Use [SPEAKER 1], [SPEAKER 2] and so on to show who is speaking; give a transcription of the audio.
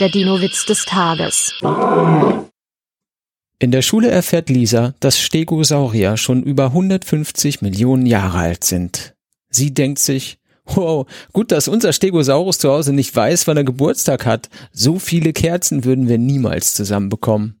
[SPEAKER 1] Der Dino-Witz des Tages.
[SPEAKER 2] In der Schule erfährt Lisa, dass Stegosaurier schon über 150 Millionen Jahre alt sind. Sie denkt sich, wow, gut, dass unser Stegosaurus zu Hause nicht weiß, wann er Geburtstag hat. So viele Kerzen würden wir niemals zusammenbekommen.